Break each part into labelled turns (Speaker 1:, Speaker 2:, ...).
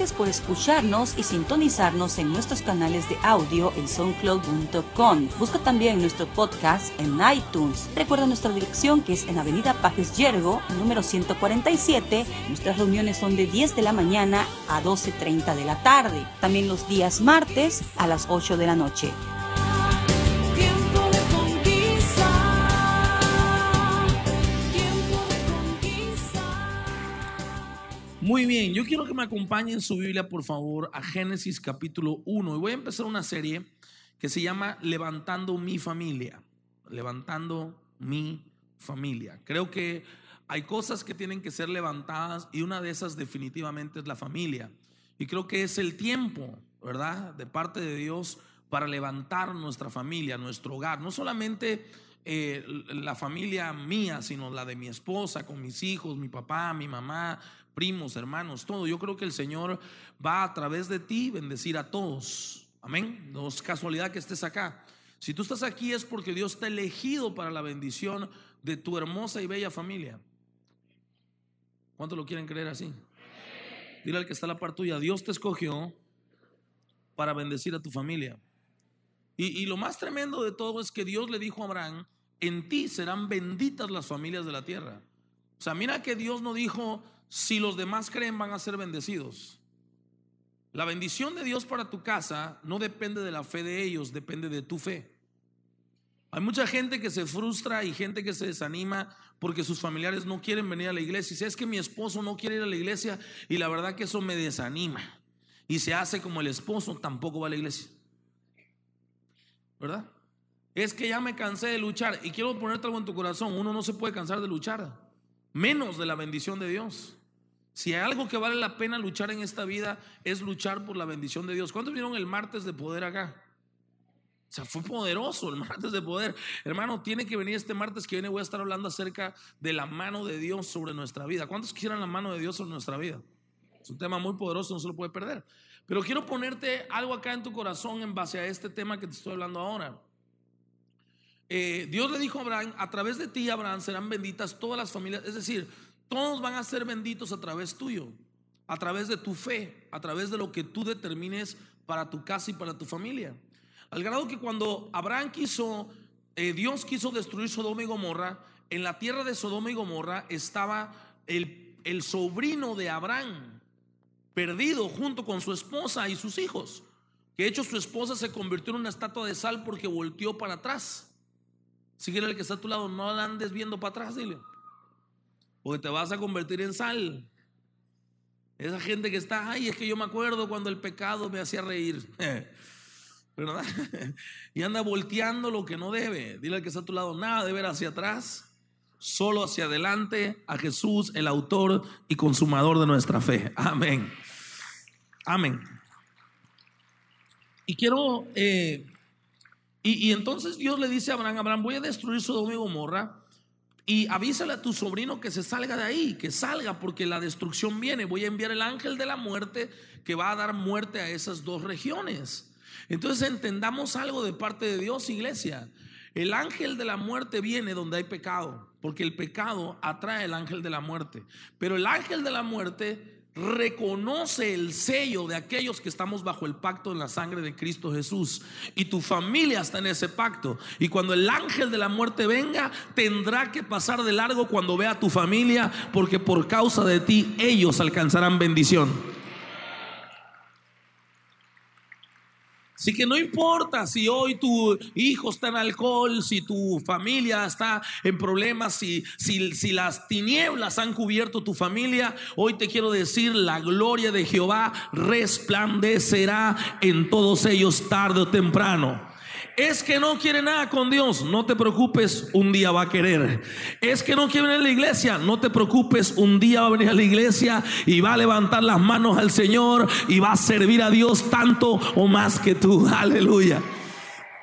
Speaker 1: Gracias por escucharnos y sintonizarnos en nuestros canales de audio en soundcloud.com. Busca también nuestro podcast en iTunes. Recuerda nuestra dirección que es en Avenida Pajes Yergo, número 147. Nuestras reuniones son de 10 de la mañana a 12.30 de la tarde. También los días martes a las 8 de la noche.
Speaker 2: Muy bien, yo quiero que me acompañen su Biblia, por favor, a Génesis capítulo 1. Y voy a empezar una serie que se llama Levantando mi familia. Levantando mi familia. Creo que hay cosas que tienen que ser levantadas y una de esas definitivamente es la familia. Y creo que es el tiempo, ¿verdad? De parte de Dios para levantar nuestra familia, nuestro hogar. No solamente eh, la familia mía, sino la de mi esposa, con mis hijos, mi papá, mi mamá, primos, hermanos, todo. Yo creo que el Señor va a través de ti bendecir a todos. Amén. No es casualidad que estés acá. Si tú estás aquí es porque Dios te ha elegido para la bendición de tu hermosa y bella familia. ¿Cuántos lo quieren creer así? Dile al que está a la par tuya, Dios te escogió para bendecir a tu familia. Y, y lo más tremendo de todo es que Dios le dijo a Abraham, en ti serán benditas las familias de la tierra. O sea, mira que Dios no dijo, si los demás creen van a ser bendecidos. La bendición de Dios para tu casa no depende de la fe de ellos, depende de tu fe. Hay mucha gente que se frustra y gente que se desanima porque sus familiares no quieren venir a la iglesia. Y dice, es que mi esposo no quiere ir a la iglesia y la verdad que eso me desanima. Y se hace como el esposo tampoco va a la iglesia. ¿Verdad? Es que ya me cansé de luchar y quiero ponerte algo en tu corazón. Uno no se puede cansar de luchar, menos de la bendición de Dios. Si hay algo que vale la pena luchar en esta vida es luchar por la bendición de Dios. ¿Cuántos vieron el martes de poder acá? O sea, fue poderoso el martes de poder. Hermano, tiene que venir este martes que viene. Voy a estar hablando acerca de la mano de Dios sobre nuestra vida. ¿Cuántos quisieran la mano de Dios sobre nuestra vida? Es un tema muy poderoso, no se lo puede perder. Pero quiero ponerte algo acá en tu corazón en base a este tema que te estoy hablando ahora. Eh, Dios le dijo a Abraham, a través de ti, Abraham, serán benditas todas las familias. Es decir, todos van a ser benditos a través tuyo, a través de tu fe, a través de lo que tú determines para tu casa y para tu familia. Al grado que cuando Abraham quiso, eh, Dios quiso destruir Sodoma y Gomorra, en la tierra de Sodoma y Gomorra estaba el, el sobrino de Abraham, perdido junto con su esposa y sus hijos. Que de hecho su esposa se convirtió en una estatua de sal porque volteó para atrás. Sigue el que está a tu lado, no la andes viendo para atrás, dile. Porque te vas a convertir en sal. Esa gente que está, ay, es que yo me acuerdo cuando el pecado me hacía reír. ¿Verdad? Y anda volteando lo que no debe. Dile al que está a tu lado, nada de ver hacia atrás, solo hacia adelante a Jesús, el autor y consumador de nuestra fe. Amén. Amén. Y quiero, eh, y, y entonces Dios le dice a Abraham, Abraham, voy a destruir Sodoma y Gomorra. Y avísale a tu sobrino que se salga de ahí, que salga porque la destrucción viene. Voy a enviar el ángel de la muerte que va a dar muerte a esas dos regiones. Entonces entendamos algo de parte de Dios, iglesia. El ángel de la muerte viene donde hay pecado, porque el pecado atrae el ángel de la muerte. Pero el ángel de la muerte reconoce el sello de aquellos que estamos bajo el pacto en la sangre de Cristo Jesús. Y tu familia está en ese pacto. Y cuando el ángel de la muerte venga, tendrá que pasar de largo cuando vea a tu familia, porque por causa de ti ellos alcanzarán bendición. Así que no importa si hoy tu hijo está en alcohol, si tu familia está en problemas, si, si, si las tinieblas han cubierto tu familia, hoy te quiero decir, la gloria de Jehová resplandecerá en todos ellos tarde o temprano. Es que no quiere nada con Dios, no te preocupes, un día va a querer. Es que no quiere venir a la iglesia, no te preocupes, un día va a venir a la iglesia y va a levantar las manos al Señor y va a servir a Dios tanto o más que tú. Aleluya.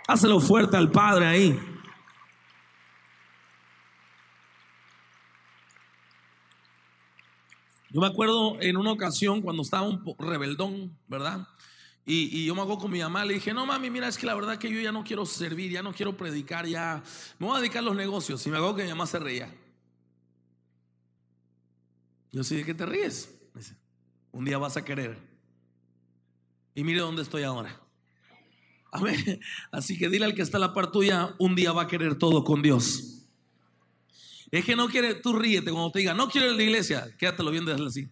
Speaker 2: Hácelo fuerte al Padre ahí. Yo me acuerdo en una ocasión cuando estaba un rebeldón, ¿verdad? Y, yo me hago con mi mamá, le dije, no mami, mira, es que la verdad que yo ya no quiero servir, ya no quiero predicar, ya me voy a dedicar a los negocios. Y me hago que mi mamá se reía. Yo sí, ¿de qué te ríes? Un día vas a querer. Y mire dónde estoy ahora. Amén. Así que dile al que está a la par tuya, un día va a querer todo con Dios. Es que no quiere, tú ríete cuando te diga, no quiero ir a la iglesia, quédatelo viendo así.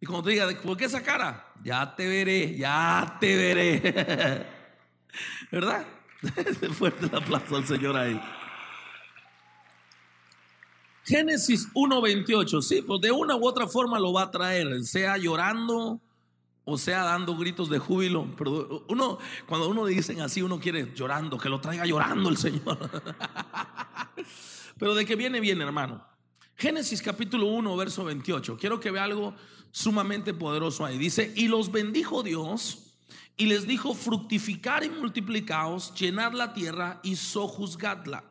Speaker 2: Y cuando te diga, ¿por qué esa cara? Ya te veré, ya te veré. ¿Verdad? Fuerte el aplauso al Señor ahí. Génesis 1.28, sí, pues de una u otra forma lo va a traer, sea llorando o sea dando gritos de júbilo. Pero uno, cuando uno dicen así, uno quiere llorando, que lo traiga llorando el Señor. Pero de que viene, viene, hermano. Génesis capítulo 1, verso 28. Quiero que vea algo sumamente poderoso ahí. Dice, y los bendijo Dios y les dijo, fructificar y multiplicaos, llenad la tierra y sojuzgadla.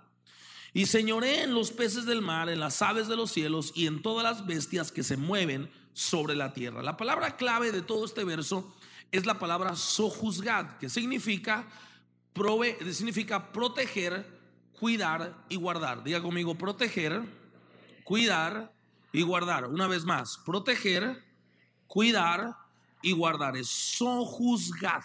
Speaker 2: Y señoré en los peces del mar, en las aves de los cielos y en todas las bestias que se mueven sobre la tierra. La palabra clave de todo este verso es la palabra sojuzgad, que significa, prove, significa proteger, cuidar y guardar. Diga conmigo, proteger, cuidar y guardar. Una vez más, proteger, cuidar y guardar. Es sojuzgad,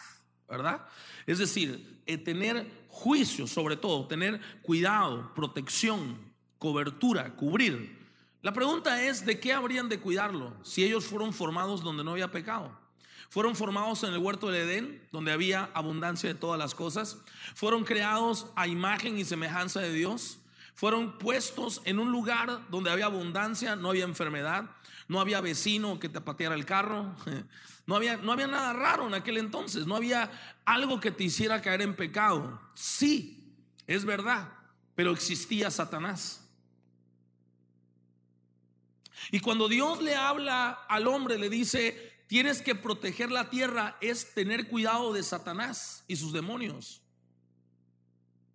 Speaker 2: ¿verdad? Es decir, eh, tener juicio sobre todo, tener cuidado, protección, cobertura, cubrir. La pregunta es, ¿de qué habrían de cuidarlo si ellos fueron formados donde no había pecado? Fueron formados en el huerto del Edén, donde había abundancia de todas las cosas. Fueron creados a imagen y semejanza de Dios. Fueron puestos en un lugar donde había abundancia, no había enfermedad, no había vecino que te pateara el carro, no había, no había nada raro en aquel entonces, no había algo que te hiciera caer en pecado. Sí, es verdad, pero existía Satanás. Y cuando Dios le habla al hombre, le dice, tienes que proteger la tierra, es tener cuidado de Satanás y sus demonios.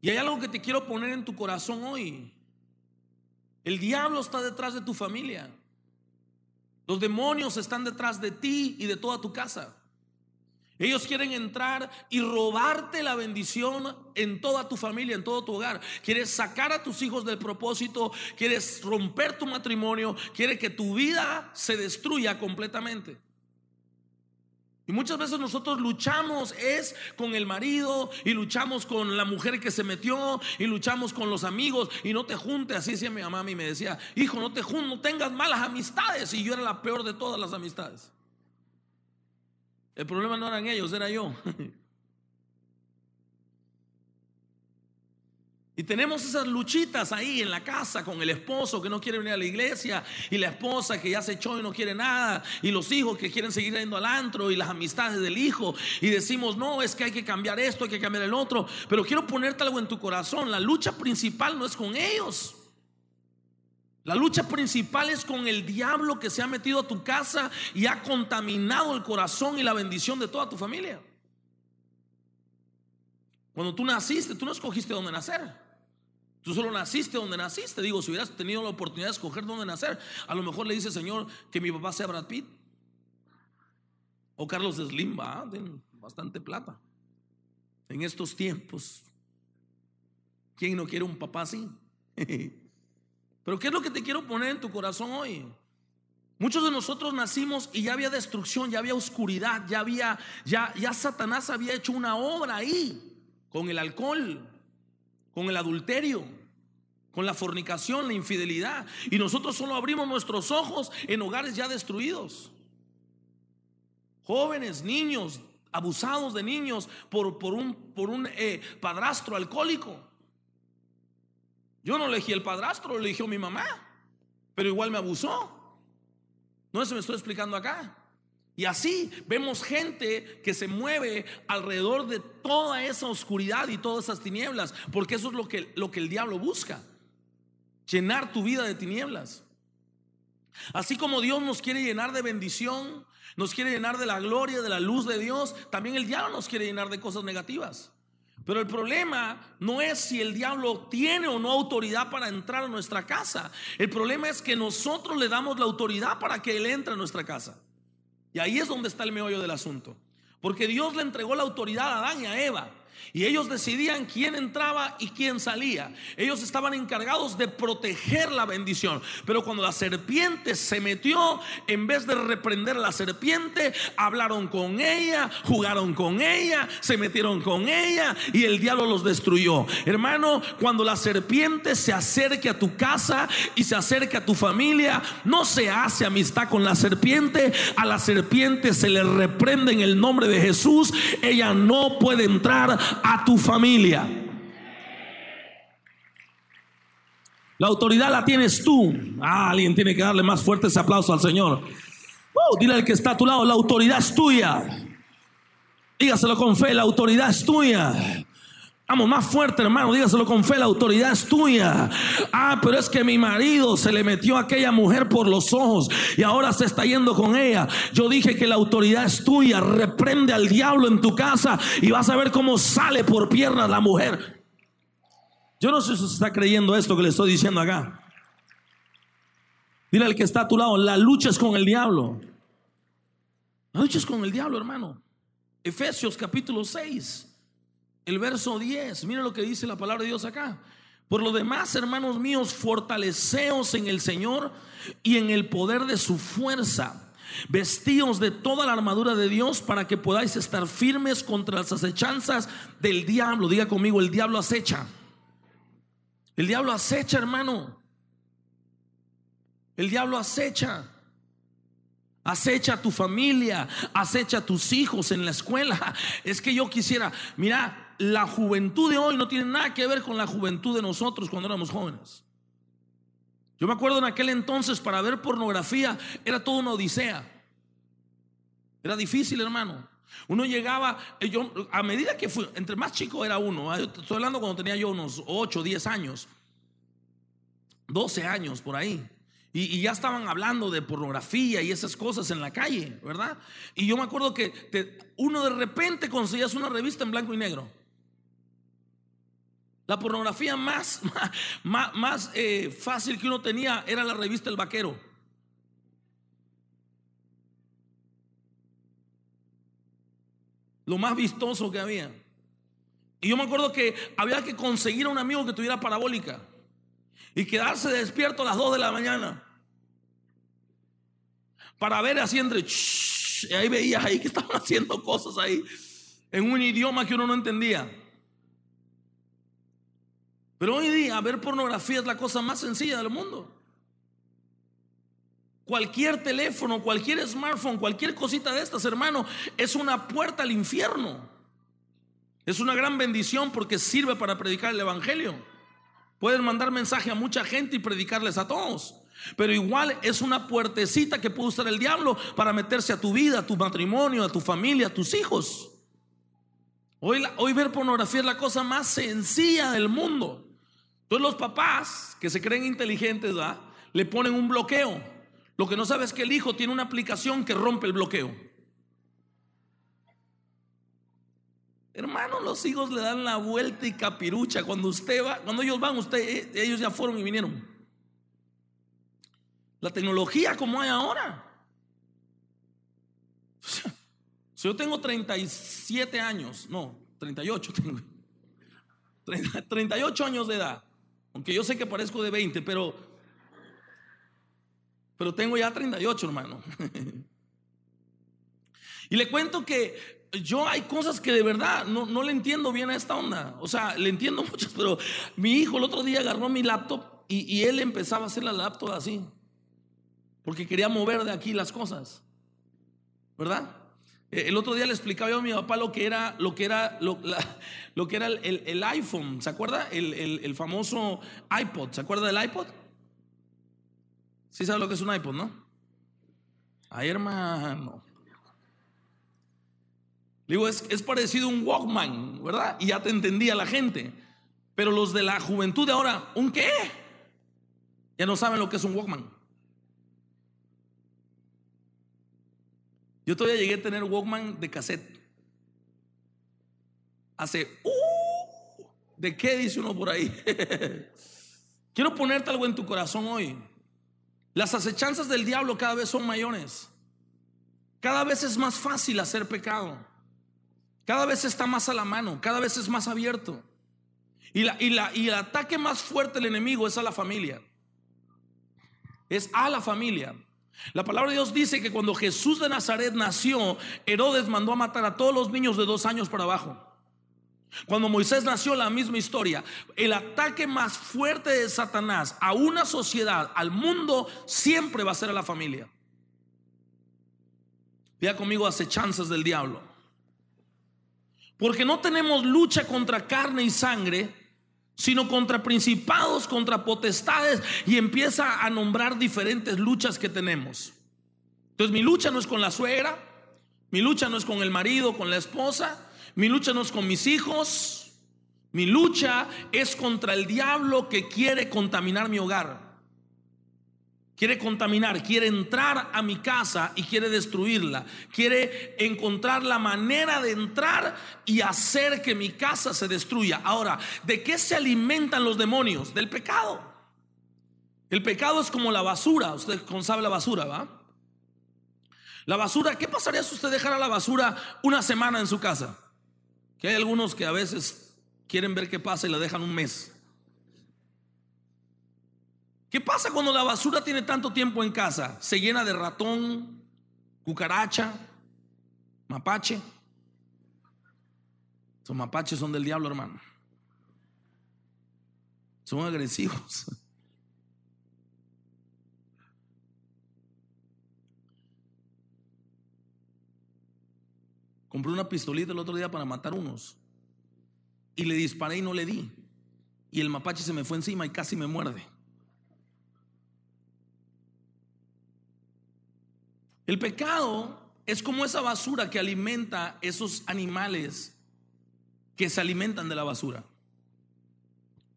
Speaker 2: Y hay algo que te quiero poner en tu corazón hoy. El diablo está detrás de tu familia. Los demonios están detrás de ti y de toda tu casa. Ellos quieren entrar y robarte la bendición en toda tu familia, en todo tu hogar. Quieres sacar a tus hijos del propósito, quieres romper tu matrimonio, quiere que tu vida se destruya completamente. Y muchas veces nosotros luchamos es con el marido y luchamos con la mujer que se metió y luchamos con los amigos y no te juntes, así decía mi mamá y me decía, hijo, no te juntes, no tengas malas amistades y yo era la peor de todas las amistades. El problema no eran ellos, era yo. Y tenemos esas luchitas ahí en la casa con el esposo que no quiere venir a la iglesia y la esposa que ya se echó y no quiere nada y los hijos que quieren seguir yendo al antro y las amistades del hijo y decimos, no, es que hay que cambiar esto, hay que cambiar el otro. Pero quiero ponerte algo en tu corazón, la lucha principal no es con ellos. La lucha principal es con el diablo que se ha metido a tu casa y ha contaminado el corazón y la bendición de toda tu familia. Cuando tú naciste, tú no escogiste dónde nacer. Tú solo naciste donde naciste. Digo, si hubieras tenido la oportunidad de escoger dónde nacer, a lo mejor le dice, Señor, que mi papá sea Brad Pitt. O Carlos Slim, va, bastante plata. En estos tiempos, ¿quién no quiere un papá así? Pero ¿qué es lo que te quiero poner en tu corazón hoy? Muchos de nosotros nacimos y ya había destrucción, ya había oscuridad, ya había, ya, ya Satanás había hecho una obra ahí con el alcohol, con el adulterio, con la fornicación, la infidelidad. Y nosotros solo abrimos nuestros ojos en hogares ya destruidos. Jóvenes, niños, abusados de niños por, un eh, padrastro alcohólico. Yo no elegí el padrastro, lo eligió mi mamá, pero igual me abusó. No se me estoy explicando acá. Y así vemos gente que se mueve alrededor de toda esa oscuridad y todas esas tinieblas, porque eso es lo que, lo que el diablo busca, llenar tu vida de tinieblas. Así como Dios nos quiere llenar de bendición, nos quiere llenar de la gloria, de la luz de Dios, también el diablo nos quiere llenar de cosas negativas. Pero el problema no es si el diablo tiene o no autoridad para entrar a nuestra casa. El problema es que nosotros le damos la autoridad para que él entre a nuestra casa. Y ahí es donde está el meollo del asunto. Porque Dios le entregó la autoridad a Adán y a Eva. Y ellos decidían quién entraba y quién salía. Ellos estaban encargados de proteger la bendición. Pero cuando la serpiente se metió, en vez de reprender a la serpiente, hablaron con ella, jugaron con ella, se metieron con ella y el diablo los destruyó. Hermano, cuando la serpiente se acerque a tu casa y se acerque a tu familia, no se hace amistad con la serpiente. A la serpiente se le reprende en el nombre de Jesús. Ella no puede entrar a tu familia. La autoridad la tienes tú. Ah, alguien tiene que darle más fuerte ese aplauso al Señor. Oh, dile al que está a tu lado, la autoridad es tuya. Dígaselo con fe, la autoridad es tuya. Vamos, más fuerte, hermano, dígaselo con fe, la autoridad es tuya. Ah, pero es que mi marido se le metió a aquella mujer por los ojos y ahora se está yendo con ella. Yo dije que la autoridad es tuya. Reprende al diablo en tu casa y vas a ver cómo sale por piernas la mujer. Yo no sé si se está creyendo esto que le estoy diciendo acá. Dile al que está a tu lado, la lucha es con el diablo. La lucha es con el diablo, hermano. Efesios capítulo 6, el verso 10. Mira lo que dice la palabra de Dios acá. Por lo demás, hermanos míos, fortaleceos en el Señor y en el poder de su fuerza. Vestíos de toda la armadura de Dios para que podáis estar firmes contra las acechanzas del diablo. Diga conmigo, el diablo acecha. El diablo acecha, hermano. El diablo acecha. Acecha a tu familia, acecha a tus hijos en la escuela. Es que yo quisiera, mira, la juventud de hoy no tiene nada que ver con la juventud de nosotros cuando éramos jóvenes. Yo me acuerdo en aquel entonces para ver pornografía era toda una odisea. Era difícil, hermano. Uno llegaba, eh, yo, a medida que fui, entre más chico era uno, ¿eh? estoy hablando cuando tenía yo unos 8, 10 años, 12 años por ahí. Y, ya estaban hablando de pornografía y esas cosas en la calle, ¿verdad? Y yo me acuerdo que uno de repente conseguías una revista en blanco y negro. La pornografía más, más, más, eh, fácil que uno tenía era la revista El Vaquero. Lo más vistoso que había. Y yo me acuerdo que había que conseguir a un amigo que tuviera parabólica y quedarse despierto a las 2 de la mañana para ver así entre y ahí veías ahí que estaban haciendo cosas ahí en un idioma que uno no entendía. Pero hoy día ver pornografía es la cosa más sencilla del mundo. Cualquier teléfono, cualquier smartphone, cualquier cosita de estas, hermano, es una puerta al infierno. Es una gran bendición porque sirve para predicar el Evangelio. Pueden mandar mensaje a mucha gente y predicarles a todos. Pero igual es una puertecita que puede usar el diablo para meterse a tu vida, a tu matrimonio, a tu familia, a tus hijos. Hoy, hoy ver pornografía es la cosa más sencilla del mundo. Entonces los papás que se creen inteligentes, ¿verdad? le ponen un bloqueo. Lo que no sabes es que el hijo tiene una aplicación que rompe el bloqueo. Hermano, los hijos le dan la vuelta y capirucha. Cuando usted va, cuando ellos van, usted, eh, ellos ya fueron y vinieron. La tecnología como hay ahora. Si yo tengo 37 años, no, 38 tengo. 30 38 años de edad. Aunque yo sé que parezco de 20, pero pero tengo ya 38, hermano. y le cuento que yo hay cosas que de verdad no, no le entiendo bien a esta onda. O sea, le entiendo muchas, pero mi hijo el otro día agarró mi laptop y, y él empezaba a hacer la laptop así. Porque quería mover de aquí las cosas. ¿Verdad? Eh, El otro día le explicaba yo a mi papá lo que era, lo que era, lo, lo que era el, el- iPhone. ¿Se acuerda? El, el- el famoso iPod. ¿Se acuerda del iPod? Sí sabe lo que es un iPod, ¿no? Ay, hermano. Le Digo, es, es parecido a un Walkman, ¿verdad? Y ya te entendía la gente. Pero los de la juventud de ahora, ¿un qué? Ya no saben lo que es un Walkman. Yo todavía llegué a tener Walkman de cassette. Hace, uh, ¿de qué dice uno por ahí? Quiero ponerte algo en tu corazón hoy. Las acechanzas del diablo cada vez son mayores. Cada vez es más fácil hacer pecado. Cada vez está más a la mano, cada vez es más abierto. Y, la, y, la, y el ataque más fuerte del enemigo es a la familia. Es a la familia. La palabra de Dios dice que cuando Jesús de Nazaret nació, Herodes mandó a matar a todos los niños de dos años para abajo. Cuando Moisés nació, la misma historia. El ataque más fuerte de Satanás a una sociedad, al mundo, siempre va a ser a la familia. Vea conmigo acechanzas del diablo. Porque no tenemos lucha contra carne y sangre, sino contra principados, contra potestades, y empieza a nombrar diferentes luchas que tenemos. Entonces mi lucha no es con la suegra, mi lucha no es con el marido, con la esposa, mi lucha no es con mis hijos, mi lucha es contra el diablo que quiere contaminar mi hogar. Quiere contaminar, quiere entrar a mi casa y quiere destruirla. Quiere encontrar la manera de entrar y hacer que mi casa se destruya. Ahora, ¿de qué se alimentan los demonios? Del pecado. El pecado es como la basura. Usted sabe la basura, ¿va? La basura, ¿qué pasaría si usted dejara la basura una semana en su casa? Que hay algunos que a veces quieren ver qué pasa y la dejan un mes. ¿Qué pasa cuando la basura tiene tanto tiempo en casa? Se llena de ratón, cucaracha, mapache. Esos mapaches son del diablo, hermano. Son agresivos. Compré una pistolita el otro día para matar unos. Y le disparé y no le di. Y el mapache se me fue encima y casi me muerde. El pecado es como esa basura que alimenta esos animales que se alimentan de la basura.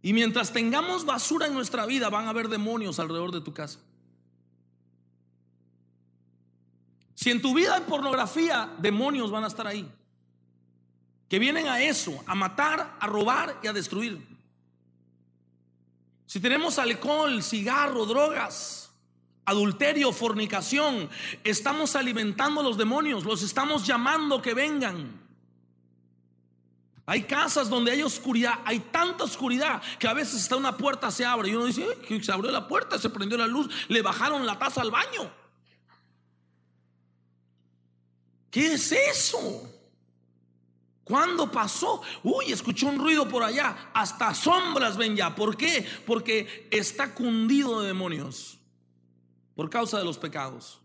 Speaker 2: Y mientras tengamos basura en nuestra vida, van a haber demonios alrededor de tu casa. Si en tu vida hay pornografía, demonios van a estar ahí. Que vienen a eso, a matar, a robar y a destruir. Si tenemos alcohol, cigarro, drogas, adulterio, fornicación, estamos alimentando a los demonios, los estamos llamando que vengan. Hay casas donde hay oscuridad, hay tanta oscuridad que a veces está una puerta se abre y uno dice, "Eh, que se abrió la puerta, se prendió la luz, le bajaron la taza al baño. ¿Qué es eso? ¿Cuándo pasó? Uy, escuché un ruido por allá. Hasta sombras ven ya. ¿Por qué? Porque está cundido de demonios. Por causa de los pecados.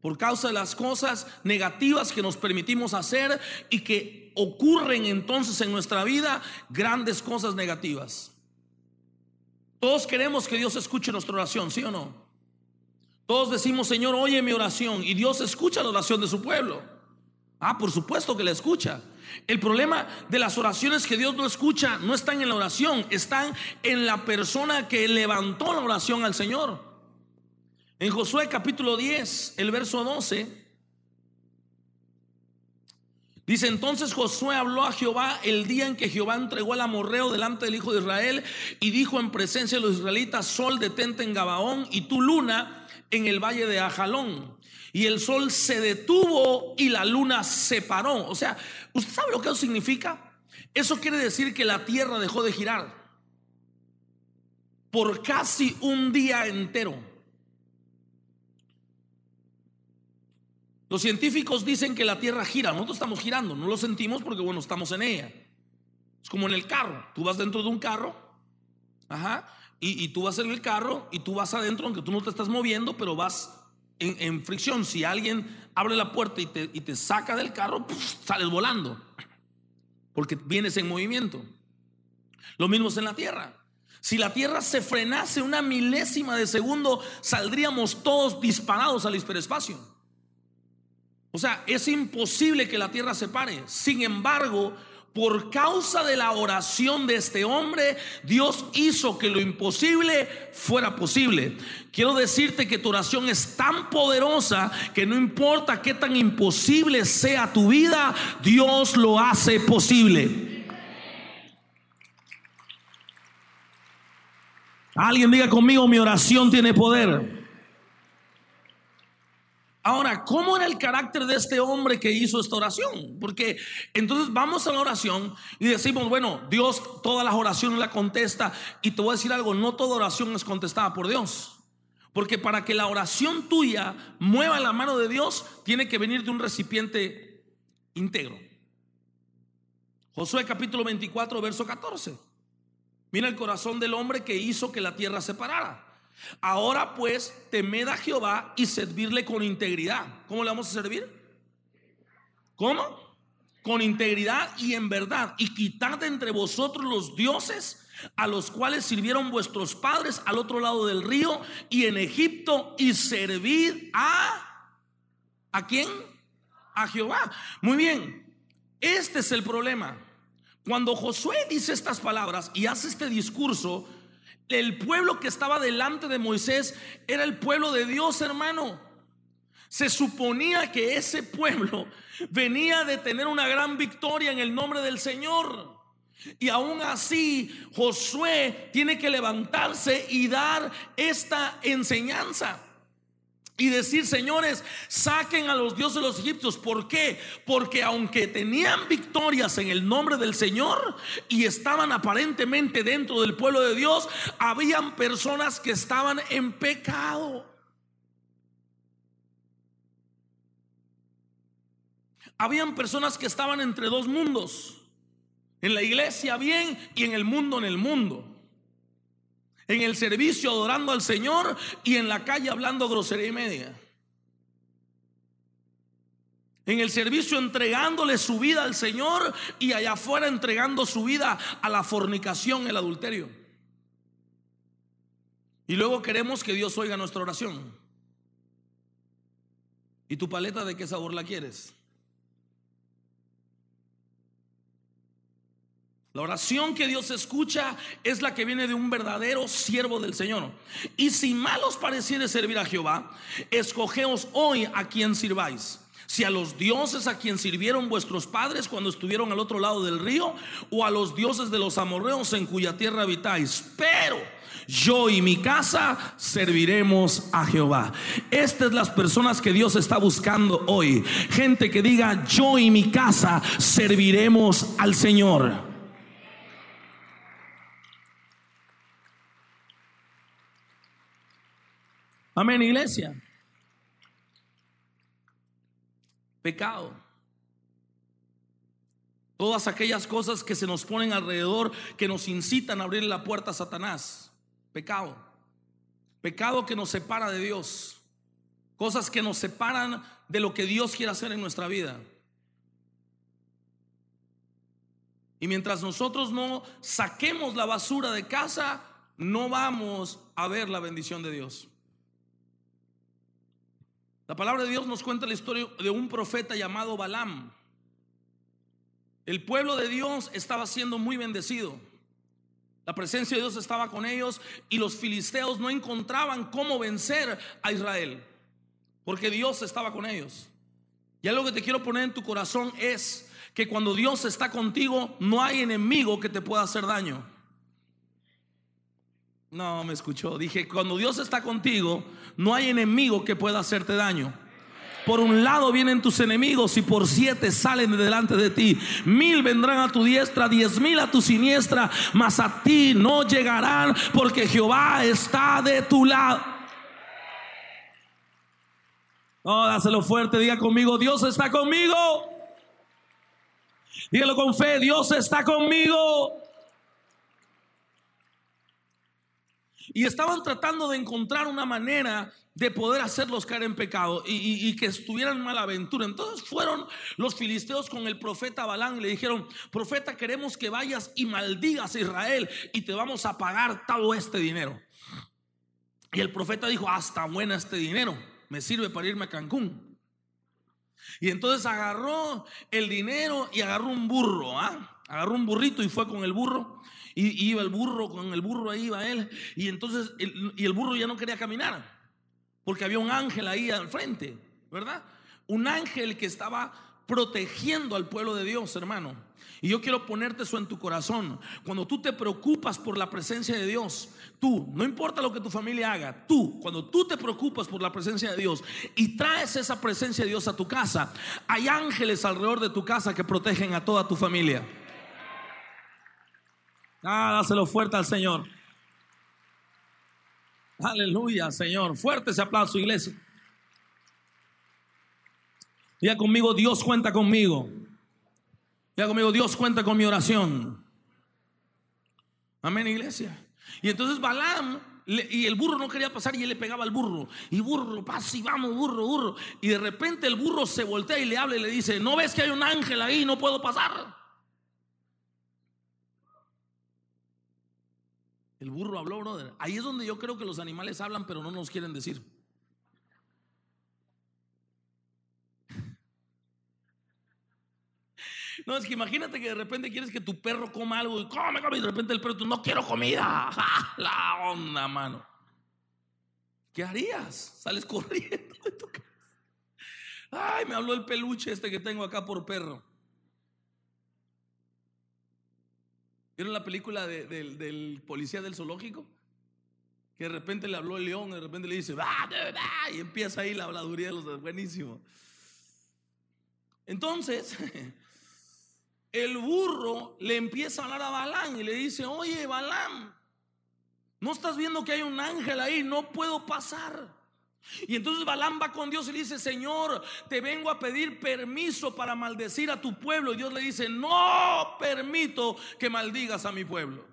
Speaker 2: Por causa de las cosas negativas que nos permitimos hacer y que ocurren entonces en nuestra vida grandes cosas negativas. Todos queremos que Dios escuche nuestra oración, ¿sí o no? Todos decimos, Señor, oye mi oración y Dios escucha la oración de su pueblo. Ah, por supuesto que la escucha. El problema de las oraciones que Dios no escucha no están en la oración, están en la persona que levantó la oración al Señor. En Josué capítulo 10, el verso 12, Dice entonces Josué habló a Jehová el día en que Jehová entregó al amorreo delante del hijo de Israel y dijo en presencia de los israelitas, sol detente en Gabaón y tu luna en el valle de Ajalón. Y el sol se detuvo y la luna se paró. O sea, ¿usted sabe lo que eso significa? Eso quiere decir que la tierra dejó de girar por casi un día entero. Los científicos dicen que la Tierra gira, nosotros estamos girando, no lo sentimos porque bueno, estamos en ella. Es como en el carro, tú vas dentro de un carro, ajá, y, y tú vas en el carro y tú vas adentro, aunque tú no te estás moviendo, pero vas en, en fricción. Si alguien abre la puerta y te, y te saca del carro, ¡puf! sales volando, porque vienes en movimiento. Lo mismo es en la Tierra. Si la Tierra se frenase una milésima de segundo, saldríamos todos disparados al hiperespacio. O sea, es imposible que la tierra se pare. Sin embargo, por causa de la oración de este hombre, Dios hizo que lo imposible fuera posible. Quiero decirte que tu oración es tan poderosa que no importa qué tan imposible sea tu vida, Dios lo hace posible. Alguien diga conmigo, mi oración tiene poder. Ahora, ¿cómo era el carácter de este hombre que hizo esta oración? Porque entonces vamos a la oración y decimos, bueno, Dios todas las oraciones la contesta y te voy a decir algo, no toda oración es contestada por Dios. Porque para que la oración tuya mueva la mano de Dios, tiene que venir de un recipiente íntegro. Josué capítulo 24, verso 14. Mira el corazón del hombre que hizo que la tierra se parara. Ahora pues, temed a Jehová y servirle con integridad. ¿Cómo le vamos a servir? ¿Cómo? Con integridad y en verdad. Y quitad de entre vosotros los dioses a los cuales sirvieron vuestros padres al otro lado del río y en Egipto y servid a... ¿A quién? A Jehová. Muy bien. Este es el problema. Cuando Josué dice estas palabras y hace este discurso, el pueblo que estaba delante de Moisés era el pueblo de Dios, hermano. Se suponía que ese pueblo venía de tener una gran victoria en el nombre del Señor. Y aún así, Josué tiene que levantarse y dar esta enseñanza. Y decir, señores, saquen a los dioses de los egipcios. ¿Por qué? Porque aunque tenían victorias en el nombre del Señor y estaban aparentemente dentro del pueblo de Dios, habían personas que estaban en pecado. Habían personas que estaban entre dos mundos. En la iglesia bien y en el mundo en el mundo. En el servicio adorando al Señor y en la calle hablando grosería y media. En el servicio entregándole su vida al Señor y allá afuera entregando su vida a la fornicación, el adulterio. Y luego queremos que Dios oiga nuestra oración. ¿Y tu paleta de qué sabor la quieres? La oración que Dios escucha es la que viene de un verdadero siervo del Señor. Y si mal os pareciere servir a Jehová, escogeos hoy a quien sirváis. Si a los dioses a quien sirvieron vuestros padres cuando estuvieron al otro lado del río, o a los dioses de los amorreos en cuya tierra habitáis. Pero yo y mi casa serviremos a Jehová. Estas es las personas que Dios está buscando hoy. Gente que diga, yo y mi casa serviremos al Señor. Amén, iglesia. Pecado. Todas aquellas cosas que se nos ponen alrededor que nos incitan a abrir la puerta a Satanás. Pecado. Pecado que nos separa de Dios. Cosas que nos separan de lo que Dios quiere hacer en nuestra vida. Y mientras nosotros no saquemos la basura de casa, no vamos a ver la bendición de Dios. La palabra de Dios nos cuenta la historia de un profeta llamado Balaam. El pueblo de Dios estaba siendo muy bendecido. La presencia de Dios estaba con ellos y los filisteos no encontraban cómo vencer a Israel, porque Dios estaba con ellos. Y algo que te quiero poner en tu corazón es que cuando Dios está contigo, no hay enemigo que te pueda hacer daño. No, me escuchó. Dije, cuando Dios está contigo, no hay enemigo que pueda hacerte daño. Por un lado vienen tus enemigos y por siete salen de delante de ti. Mil vendrán a tu diestra, diez mil a tu siniestra, mas a ti no llegarán porque Jehová está de tu lado. No, dáselo fuerte, diga conmigo, Dios está conmigo. Dígalo con fe, Dios está conmigo. Y estaban tratando de encontrar una manera de poder hacerlos caer en pecado y, que estuvieran en mala aventura. Entonces fueron los filisteos con el profeta Balán y le dijeron, profeta, queremos que vayas y maldigas a Israel y te vamos a pagar todo este dinero. Y el profeta dijo, hasta buena este dinero, me sirve para irme a Cancún. Y entonces agarró el dinero y agarró un burro, ¿ah? Agarró un burrito y fue con el burro. Y iba el burro, con el burro ahí iba él. Y entonces, y el burro ya no quería caminar. Porque había un ángel ahí al frente, ¿verdad? Un ángel que estaba protegiendo al pueblo de Dios, hermano. Y yo quiero ponerte eso en tu corazón. Cuando tú te preocupas por la presencia de Dios, tú, no importa lo que tu familia haga, tú, cuando tú te preocupas por la presencia de Dios y traes esa presencia de Dios a tu casa, hay ángeles alrededor de tu casa que protegen a toda tu familia. Ah, dáselo fuerte al Señor. Aleluya, Señor. Fuerte ese aplauso, iglesia. Diga conmigo, Dios cuenta conmigo. Diga conmigo, Dios cuenta con mi oración. Amén, iglesia. Y entonces Balaam y el burro no quería pasar y él le pegaba al burro. Y burro, pasa y vamos, burro, burro. Y de repente el burro se voltea y le habla y le dice, ¿no ves que hay un ángel ahí? No puedo pasar. El burro habló, brother. Ahí es donde yo creo que los animales hablan, pero no nos quieren decir. No, es que imagínate que de repente quieres que tu perro coma algo y come, come, y de repente el perro, no quiero comida. La onda, mano. ¿Qué harías? Sales corriendo de tu casa. Ay, me habló el peluche este que tengo acá por perro. ¿Vieron la película de- del, policía del zoológico? Que de repente le habló el león, de repente le dice, "Ah, de verdad", y empieza ahí la habladuría de los buenísimo. Entonces, el burro le empieza a hablar a Balán y le dice, oye, Balán, ¿no estás viendo que hay un ángel ahí? No puedo pasar. Y entonces Balán va con Dios y le dice, Señor, te vengo a pedir permiso para maldecir a tu pueblo. Y Dios le dice, no permito que maldigas a mi pueblo.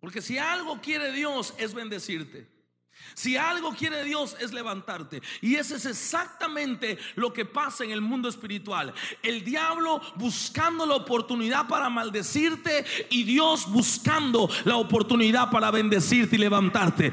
Speaker 2: Porque si algo quiere Dios es bendecirte. Si algo quiere Dios es levantarte. Y ese es exactamente lo que pasa en el mundo espiritual. El diablo buscando la oportunidad para maldecirte y Dios buscando la oportunidad para bendecirte y levantarte.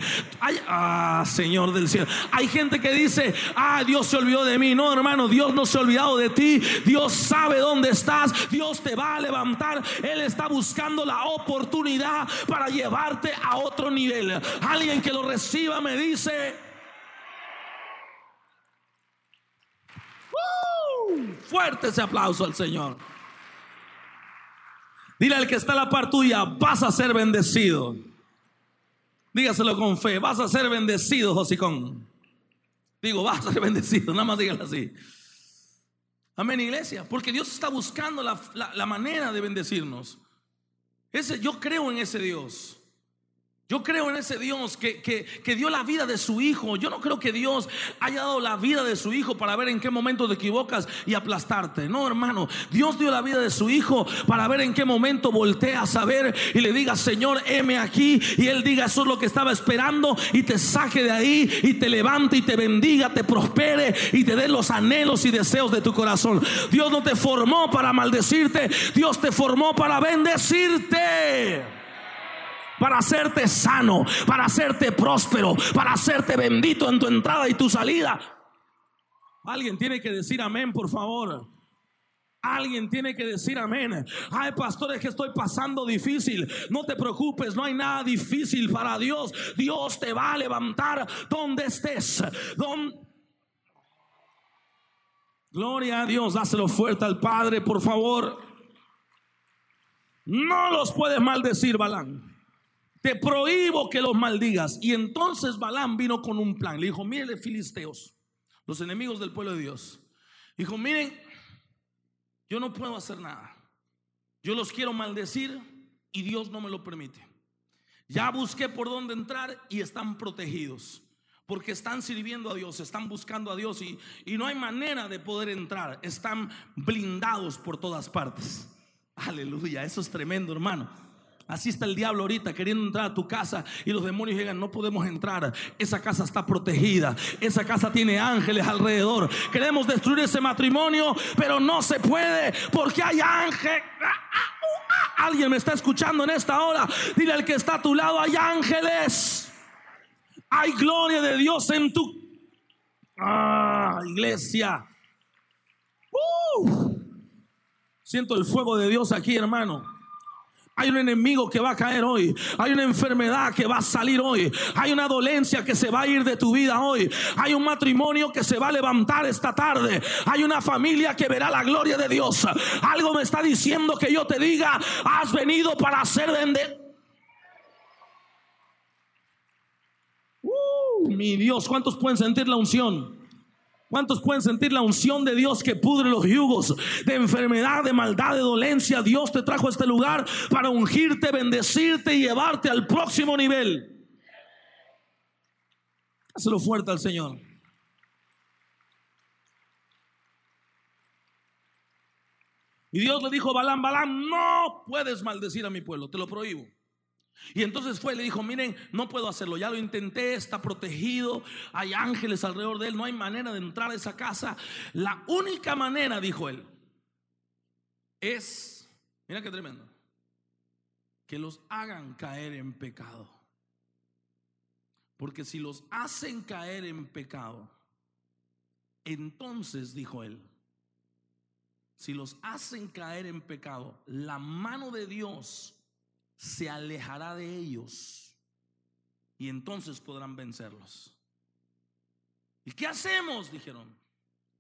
Speaker 2: Ah, Señor del cielo. Hay gente que dice, ah, Dios se olvidó de mí. No, hermano, Dios no se ha olvidado de ti. Dios sabe dónde estás. Dios te va a levantar. Él está buscando la oportunidad para llevarte a otro nivel. Alguien que lo reciba me dice, fuerte ese aplauso al Señor. Dile al que está a la par tuya, vas a ser bendecido. Dígaselo con fe, vas a ser bendecido, Josicón. Digo, vas a ser bendecido, nada más dígalo así. Amén, iglesia, porque Dios está buscando la, la- la manera de bendecirnos. Ese, yo creo en ese Dios. Yo creo en ese Dios que, que- que dio la vida de su hijo. Yo no creo que Dios haya dado la vida de su hijo para ver en qué momento te equivocas y aplastarte. No, hermano. Dios dio la vida de su hijo para ver en qué momento volteas a ver y le diga, Señor, heme aquí. Y él diga, eso es lo que estaba esperando y te saque de ahí y te levante y te bendiga, te prospere y te dé los anhelos y deseos de tu corazón. Dios no te formó para maldecirte. Dios te formó para bendecirte para hacerte sano, para hacerte próspero, para hacerte bendito en tu entrada y tu salida. Alguien tiene que decir amén, por favor. Alguien tiene que decir amén. Ay, pastores, que estoy pasando difícil. No te preocupes, no hay nada difícil para Dios. Dios te va a levantar donde estés. Don- Gloria a Dios, dáselo fuerte al Padre, por favor. No los puedes maldecir, Balán. Te prohíbo que los maldigas. Y entonces Balán vino con un plan. Le dijo, miren, filisteos, los enemigos del pueblo de Dios. Dijo, miren, yo no puedo hacer nada. Yo los quiero maldecir y Dios no me lo permite. Ya busqué por dónde entrar y están protegidos. Porque están sirviendo a Dios, están buscando a Dios y, y no hay manera de poder entrar. Están blindados por todas partes. Aleluya, eso es tremendo, hermano. Así está el diablo ahorita queriendo entrar a tu casa y los demonios llegan, no podemos entrar. Esa casa está protegida, esa casa tiene ángeles alrededor. Queremos destruir ese matrimonio, pero no se puede porque hay ángeles. Alguien me está escuchando en esta hora. Dile al que está a tu lado, hay ángeles. Hay gloria de Dios en tu ah, iglesia. Uh. Siento el fuego de Dios aquí, hermano. Hay un enemigo que va a caer hoy. Hay una enfermedad que va a salir hoy. Hay una dolencia que se va a ir de tu vida hoy. Hay un matrimonio que se va a levantar esta tarde. Hay una familia que verá la gloria de Dios. Algo me está diciendo que yo te diga, has venido para hacer de... Uh, mi Dios, ¿cuántos pueden sentir la unción? ¿Cuántos pueden sentir la unción de Dios que pudre los yugos de enfermedad, de maldad, de dolencia? Dios te trajo a este lugar para ungirte, bendecirte y llevarte al próximo nivel. Hazlo fuerte al Señor. Y Dios le dijo a Balaam, Balaam, no puedes maldecir a mi pueblo, te lo prohíbo. Y entonces fue y le dijo, miren, no puedo hacerlo, ya lo intenté, está protegido, hay ángeles alrededor de él, no hay manera de entrar a esa casa. La única manera, dijo él, es, mira qué tremendo, que los hagan caer en pecado. Porque si los hacen caer en pecado, entonces, dijo él, si los hacen caer en pecado, la mano de Dios se alejará de ellos y entonces podrán vencerlos. ¿Y qué hacemos? Dijeron.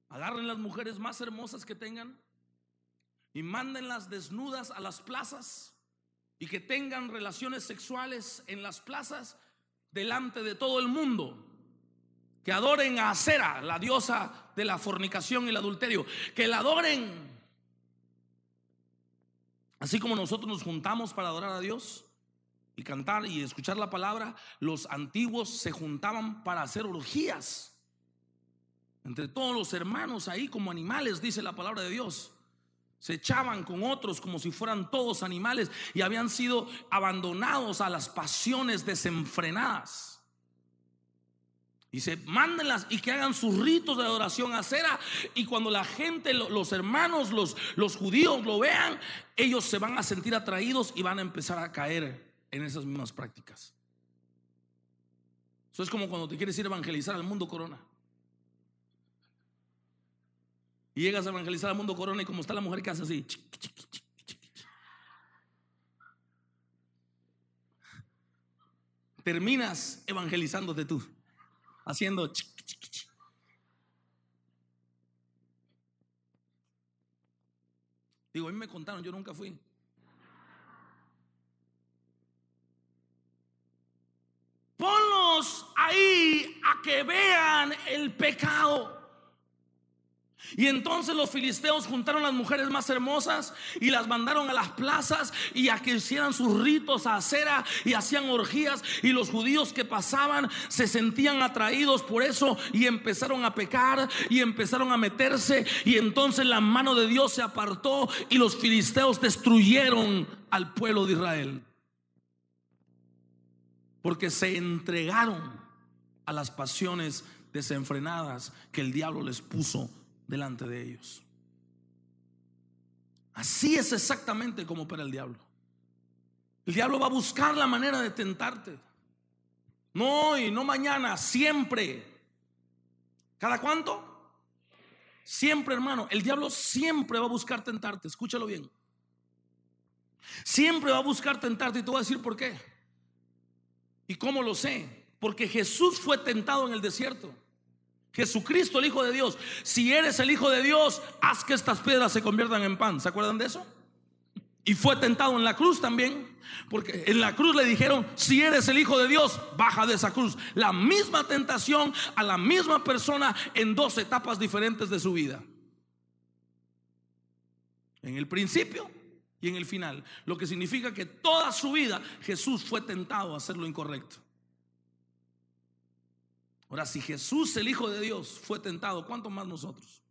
Speaker 2: Agarren las mujeres más hermosas que tengan y mándenlas desnudas a las plazas y que tengan relaciones sexuales en las plazas delante de todo el mundo. Que adoren a Acera, la diosa de la fornicación y el adulterio. Que la adoren Así como nosotros nos juntamos para adorar a Dios y cantar y escuchar la palabra, los antiguos se juntaban para hacer orgías. Entre todos los hermanos ahí como animales, dice la palabra de Dios. Se echaban con otros como si fueran todos animales y habían sido abandonados a las pasiones desenfrenadas. Se mándenlas y que hagan sus ritos de adoración a cera. Y cuando la gente, lo- los hermanos, los, los judíos lo vean, ellos se van a sentir atraídos y van a empezar a caer en esas mismas prácticas. Eso es como cuando te quieres ir a evangelizar al mundo corona. Y llegas a evangelizar al mundo corona y como está la mujer que hace así. Terminas evangelizándote tú haciendo. Digo, a mí me contaron, yo nunca fui. Ponlos ahí a que vean el pecado. Y entonces los filisteos juntaron las mujeres más hermosas y las mandaron a las plazas y a que hicieran sus ritos a acera y hacían orgías. Y los judíos que pasaban se sentían atraídos por eso y empezaron a pecar y empezaron a meterse. Y entonces la mano de Dios se apartó y los filisteos destruyeron al pueblo de Israel. Porque se entregaron a las pasiones desenfrenadas que el diablo les puso delante de ellos. Así es exactamente como opera el diablo. El diablo va a buscar la manera de tentarte. No hoy, no mañana, siempre. ¿Cada cuánto? Siempre, hermano. El diablo siempre va a buscar tentarte. Escúchalo bien. Siempre va a buscar tentarte y te voy a decir por qué. ¿Y cómo lo sé? Porque Jesús fue tentado en el desierto. Jesucristo, el Hijo de Dios. Si eres el Hijo de Dios, haz que estas piedras se conviertan en pan. ¿Se acuerdan de eso? Y fue tentado en la cruz también. Porque en la cruz le dijeron, si eres el Hijo de Dios, baja de esa cruz. La misma tentación a la misma persona en dos etapas diferentes de su vida. En el principio y en el final. Lo que significa que toda su vida Jesús fue tentado a hacer lo incorrecto. Ahora, si Jesús, el Hijo de Dios, fue tentado, ¿cuánto más nosotros?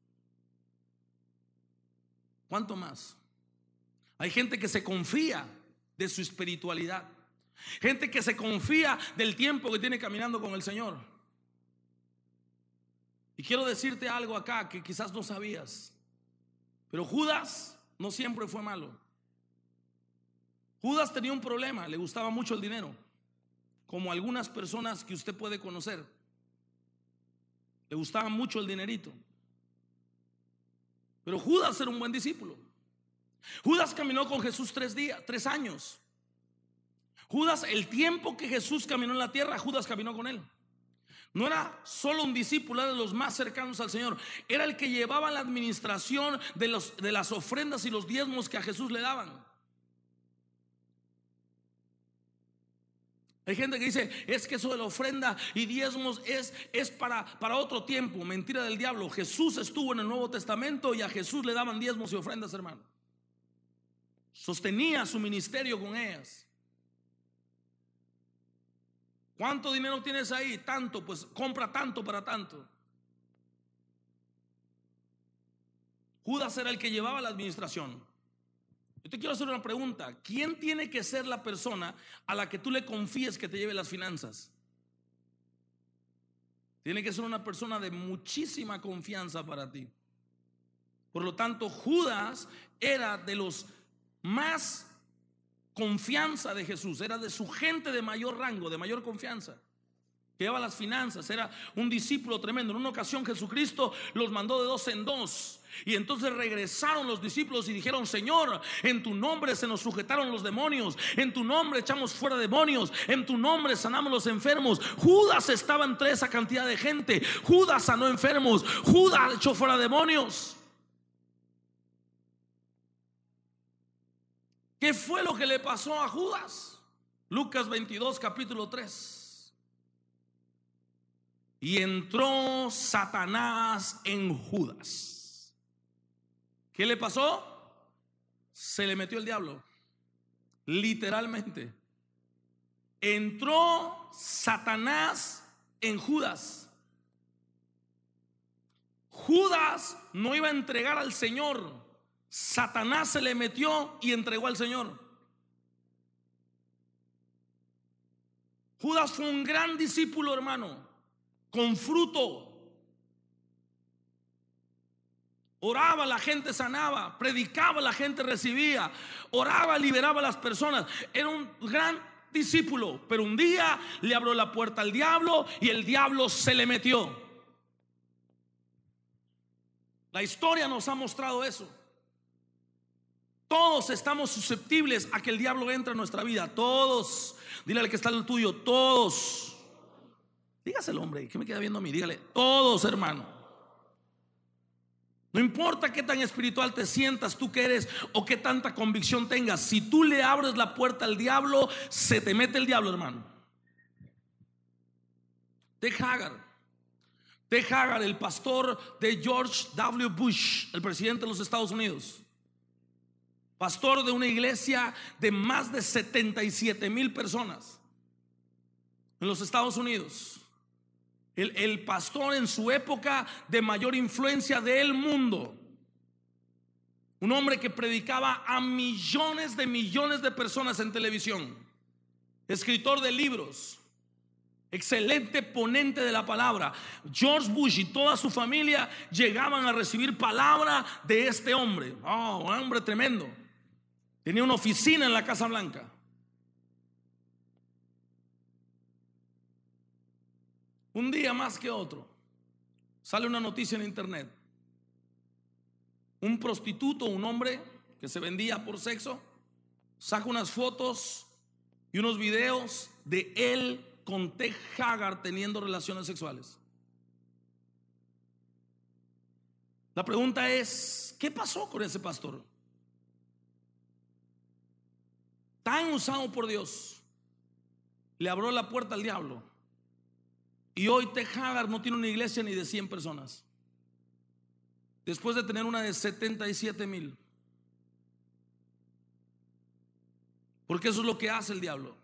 Speaker 2: ¿Cuánto más? Hay gente que se confía de su espiritualidad. Gente que se confía del tiempo que tiene caminando con el Señor. Y quiero decirte algo acá que quizás no sabías. Pero Judas no siempre fue malo. Judas tenía un problema, le gustaba mucho el dinero. Como algunas personas que usted puede conocer. Le gustaba mucho el dinerito. Pero Judas era un buen discípulo. Judas caminó con Jesús tres días, tres años. Judas, el tiempo que Jesús caminó en la tierra, Judas caminó con él. No era solo un discípulo, era de los más cercanos al Señor. Era el que llevaba la administración de, los, de las ofrendas y los diezmos que a Jesús le daban. Hay gente que dice, es que eso de la ofrenda y diezmos es, es para, para otro tiempo. Mentira del diablo. Jesús estuvo en el Nuevo Testamento y a Jesús le daban diezmos y ofrendas, hermano. Sostenía su ministerio con ellas. ¿Cuánto dinero tienes ahí? Tanto, pues compra tanto para tanto. Judas era el que llevaba la administración. Yo te quiero hacer una pregunta. ¿Quién tiene que ser la persona a la que tú le confíes que te lleve las finanzas? Tiene que ser una persona de muchísima confianza para ti. Por lo tanto, Judas era de los más confianza de Jesús, era de su gente de mayor rango, de mayor confianza. Lleva las finanzas, era un discípulo tremendo. En una ocasión Jesucristo los mandó de dos en dos. Y entonces regresaron los discípulos y dijeron, Señor, en tu nombre se nos sujetaron los demonios, en tu nombre echamos fuera demonios, en tu nombre sanamos los enfermos. Judas estaba entre esa cantidad de gente, Judas sanó enfermos, Judas echó fuera demonios. ¿Qué fue lo que le pasó a Judas? Lucas 22, capítulo 3. Y entró Satanás en Judas. ¿Qué le pasó? Se le metió el diablo. Literalmente. Entró Satanás en Judas. Judas no iba a entregar al Señor. Satanás se le metió y entregó al Señor. Judas fue un gran discípulo, hermano, con fruto. Oraba, la gente sanaba, predicaba, la gente recibía, oraba, liberaba a las personas. Era un gran discípulo, pero un día le abrió la puerta al diablo y el diablo se le metió. La historia nos ha mostrado eso. Todos estamos susceptibles a que el diablo entre en nuestra vida. Todos. Dile al que está al tuyo, todos. Dígaselo, hombre, que me queda viendo a mí. Dígale, todos, hermano. No importa qué tan espiritual te sientas tú que eres o qué tanta convicción tengas. Si tú le abres la puerta al diablo, se te mete el diablo, hermano. Ted Hagar. Ted Hagar, el pastor de George W. Bush, el presidente de los Estados Unidos pastor de una iglesia de más de 77 mil personas en los Estados Unidos. El, pastor en su época de mayor influencia del mundo. Un hombre que predicaba a millones de millones de personas en televisión. Escritor de libros. Excelente ponente de la palabra. George Bush y toda su familia llegaban a recibir palabra de este hombre. Oh, un hombre tremendo. Tenía una oficina en la Casa Blanca. Un día más que otro, sale una noticia en internet. Un prostituto, un hombre que se vendía por sexo, saca unas fotos y unos videos de él con Ted Hagar teniendo relaciones sexuales. La pregunta es, ¿qué pasó con ese pastor? tan usado por Dios, le abrió la puerta al diablo. Y hoy Tejagar no tiene una iglesia ni de 100 personas. Después de tener una de 77 mil. Porque eso es lo que hace el diablo.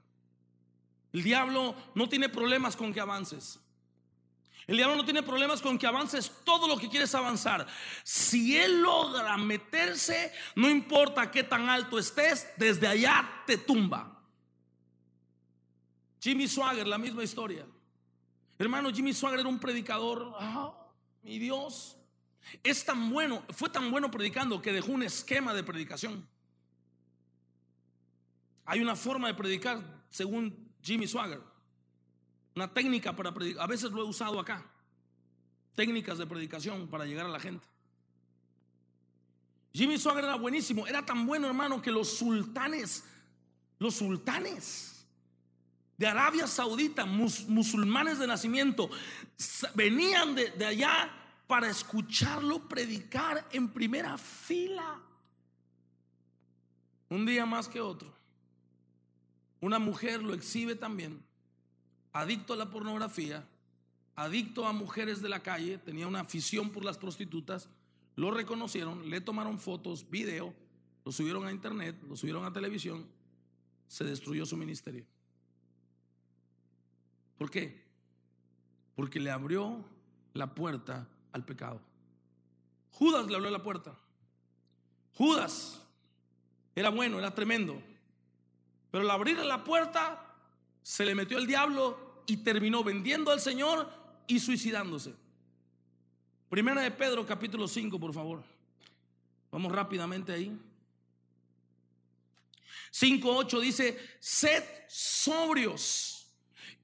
Speaker 2: El diablo no tiene problemas con que avances. El diablo no tiene problemas con que avances todo lo que quieres avanzar. Si él logra meterse, no importa qué tan alto estés, desde allá te tumba. Jimmy Swagger, la misma historia. Hermano, Jimmy Swagger era un predicador. Ah, mi Dios. Es tan bueno, fue tan bueno predicando que dejó un esquema de predicación. Hay una forma de predicar según Jimmy Swagger. Una técnica para predicar. A veces lo he usado acá. Técnicas de predicación para llegar a la gente. Jimmy Swagger era buenísimo, era tan bueno hermano que los sultanes, los sultanes de Arabia Saudita, mus- musulmanes de nacimiento, venían de, de allá para escucharlo predicar en primera fila. Un día más que otro. Una mujer lo exhibe también, adicto a la pornografía, adicto a mujeres de la calle, tenía una afición por las prostitutas, lo reconocieron, le tomaron fotos, video, lo subieron a internet, lo subieron a televisión, se destruyó su ministerio. ¿Por qué? Porque le abrió la puerta al pecado. Judas le abrió la puerta. Judas era bueno, era tremendo. Pero al abrirle la puerta, se le metió el diablo y terminó vendiendo al Señor y suicidándose. Primera de Pedro, capítulo 5, por favor. Vamos rápidamente ahí. 5.8 dice, sed sobrios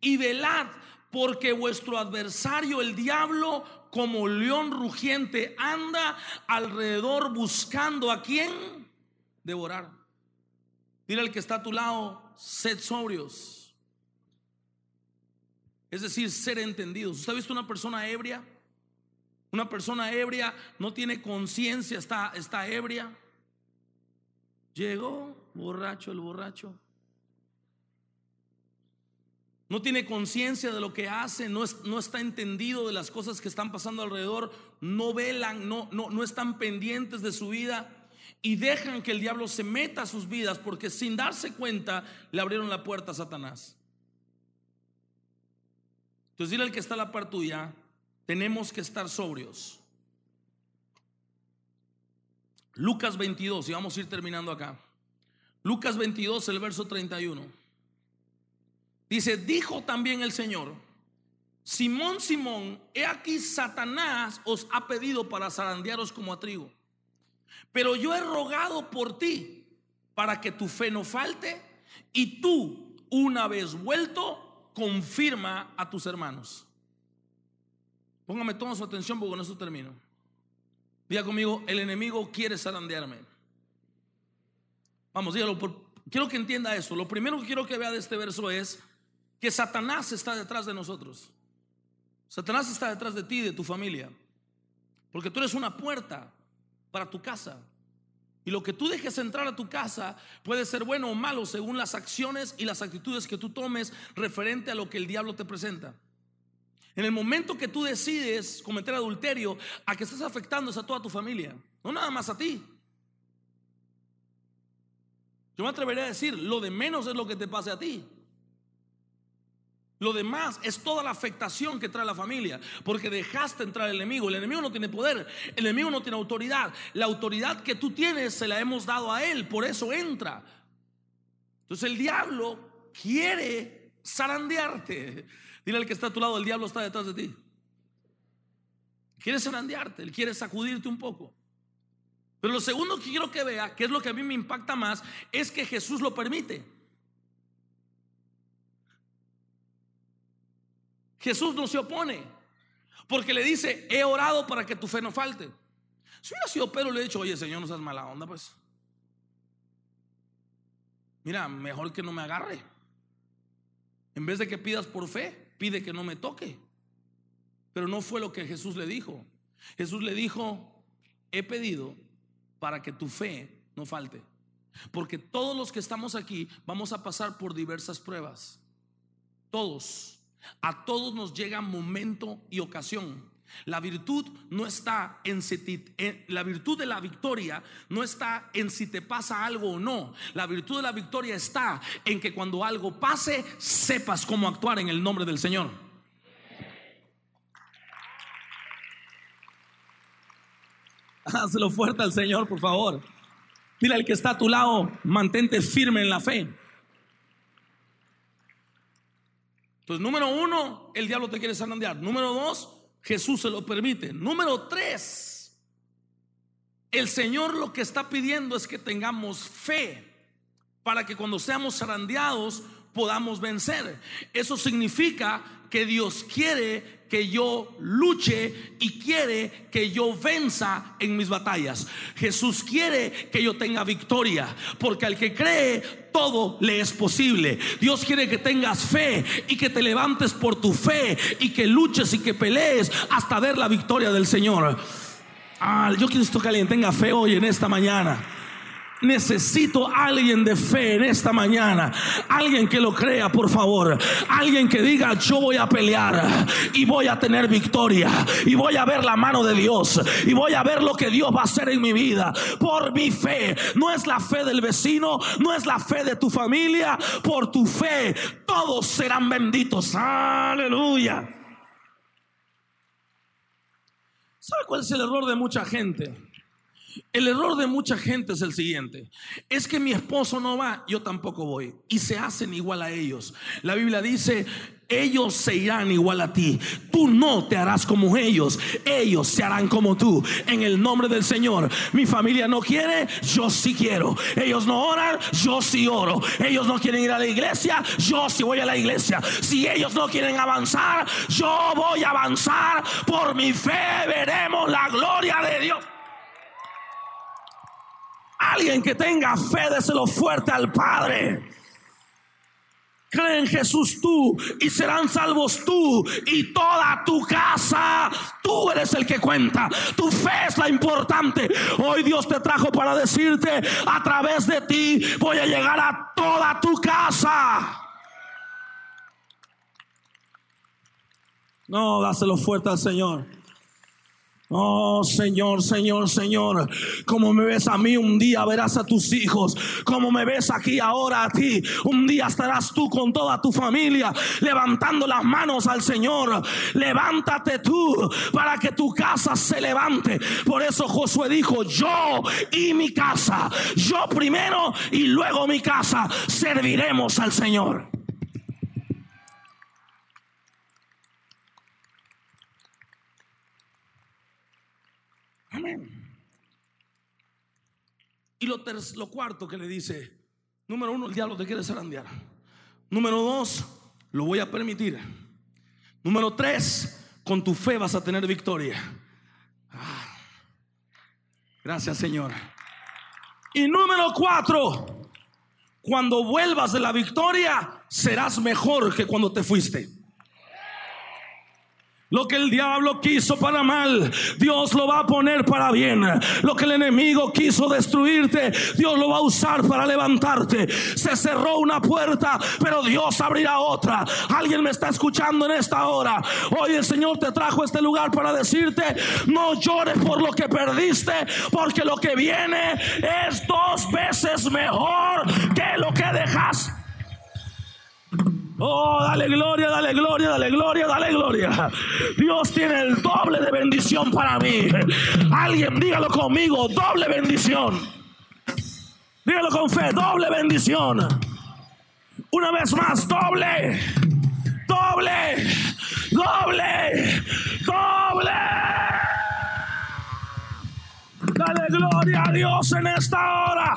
Speaker 2: y velad, porque vuestro adversario, el diablo, como león rugiente, anda alrededor buscando a quién devorar. Dile al que está a tu lado, sed sobrios. Es decir, ser entendidos. ¿Usted ha visto una persona ebria? Una persona ebria no tiene conciencia, está, está ebria. Llegó borracho el borracho. No tiene conciencia de lo que hace, no, es- no está entendido de las cosas que están pasando alrededor, no velan, no, no, no están pendientes de su vida y dejan que el diablo se meta a sus vidas porque sin darse cuenta le abrieron la puerta a Satanás. Entonces dile al que está a la par tuya, tenemos que estar sobrios. Lucas 22, y vamos a ir terminando acá. Lucas 22, el verso 31. Dice, dijo también el Señor, Simón, Simón, he aquí Satanás os ha pedido para zarandearos como a trigo. Pero yo he rogado por ti para que tu fe no falte y tú, una vez vuelto, confirma a tus hermanos. Póngame toda su atención porque con eso termino. Diga conmigo, el enemigo quiere zarandearme. Vamos, dígalo. quiero que entienda esto. Lo primero que quiero que vea de este verso es que Satanás está detrás de nosotros. Satanás está detrás de ti de tu familia. Porque tú eres una puerta para tu casa. Y lo que tú dejes entrar a tu casa puede ser bueno o malo según las acciones y las actitudes que tú tomes referente a lo que el diablo te presenta. En el momento que tú decides cometer adulterio, a que estás afectando es a toda tu familia, no nada más a ti. Yo me atrevería a decir, lo de menos es lo que te pase a ti. Lo demás es toda la afectación que trae la familia, porque dejaste entrar el enemigo. El enemigo no tiene poder, el enemigo no tiene autoridad. La autoridad que tú tienes se la hemos dado a él, por eso entra. Entonces el diablo quiere zarandearte. Dile al que está a tu lado, el diablo está detrás de ti. Quiere zarandearte, él quiere sacudirte un poco. Pero lo segundo que quiero que vea, que es lo que a mí me impacta más, es que Jesús lo permite. Jesús no se opone, porque le dice, he orado para que tu fe no falte. Si hubiera sido Pedro, le he dicho, oye, Señor, no seas mala onda, pues. Mira, mejor que no me agarre. En vez de que pidas por fe, pide que no me toque. Pero no fue lo que Jesús le dijo. Jesús le dijo, he pedido para que tu fe no falte. Porque todos los que estamos aquí vamos a pasar por diversas pruebas. Todos. A todos nos llega momento y ocasión. La virtud no está en si en- la virtud de la victoria no está en si te pasa algo o no. La virtud de la victoria está en que cuando algo pase sepas cómo actuar en el nombre del Señor. Hazlo fuerte al Señor, por favor. Dile al que está a tu lado, mantente firme en la fe. Entonces, número uno, el diablo te quiere zarandear. Número dos, Jesús se lo permite. Número tres, el Señor lo que está pidiendo es que tengamos fe para que cuando seamos zarandeados podamos vencer. Eso significa que Dios quiere que yo luche y quiere que yo venza en mis batallas. Jesús quiere que yo tenga victoria, porque al que cree todo le es posible. Dios quiere que tengas fe y que te levantes por tu fe y que luches y que pelees hasta ver la victoria del Señor. Ah, yo quiero que alguien tenga fe hoy en esta mañana. Necesito alguien de fe en esta mañana. Alguien que lo crea, por favor. Alguien que diga, yo voy a pelear y voy a tener victoria. Y voy a ver la mano de Dios. Y voy a ver lo que Dios va a hacer en mi vida. Por mi fe. No es la fe del vecino. No es la fe de tu familia. Por tu fe. Todos serán benditos. Aleluya. ¿Sabe cuál es el error de mucha gente? El error de mucha gente es el siguiente. Es que mi esposo no va, yo tampoco voy. Y se hacen igual a ellos. La Biblia dice, ellos se irán igual a ti. Tú no te harás como ellos. Ellos se harán como tú. En el nombre del Señor. Mi familia no quiere, yo sí quiero. Ellos no oran, yo sí oro. Ellos no quieren ir a la iglesia, yo sí voy a la iglesia. Si ellos no quieren avanzar, yo voy a avanzar. Por mi fe veremos la gloria de Dios. Alguien que tenga fe, déselo fuerte al Padre. Cree en Jesús tú y serán salvos tú y toda tu casa. Tú eres el que cuenta. Tu fe es la importante. Hoy Dios te trajo para decirte, a través de ti voy a llegar a toda tu casa. No, dáselo fuerte al Señor. Oh Señor, Señor, Señor, como me ves a mí, un día verás a tus hijos, como me ves aquí ahora a ti, un día estarás tú con toda tu familia levantando las manos al Señor. Levántate tú para que tu casa se levante. Por eso Josué dijo, yo y mi casa, yo primero y luego mi casa, serviremos al Señor. Y lo, lo cuarto que le dice, número uno, el diablo te quiere zarandear. Número dos, lo voy a permitir. Número tres, con tu fe vas a tener victoria. Ah. gracias Señor. Y número cuatro, cuando vuelvas de la victoria, serás mejor que cuando te fuiste. Lo que el diablo quiso para mal, Dios lo va a poner para bien. Lo que el enemigo quiso destruirte, Dios lo va a usar para levantarte. Se cerró una puerta, pero Dios abrirá otra. Alguien me está escuchando en esta hora. Hoy el Señor te trajo a este lugar para decirte, no llores por lo que perdiste, porque lo que viene es dos veces mejor que lo que dejaste. Oh, dale gloria, dale gloria, dale gloria, dale gloria. Dios tiene el doble de bendición para mí. Alguien dígalo conmigo, doble bendición. Dígalo con fe, doble bendición. Una vez más, doble, doble, doble, doble. Dale gloria a Dios en esta hora.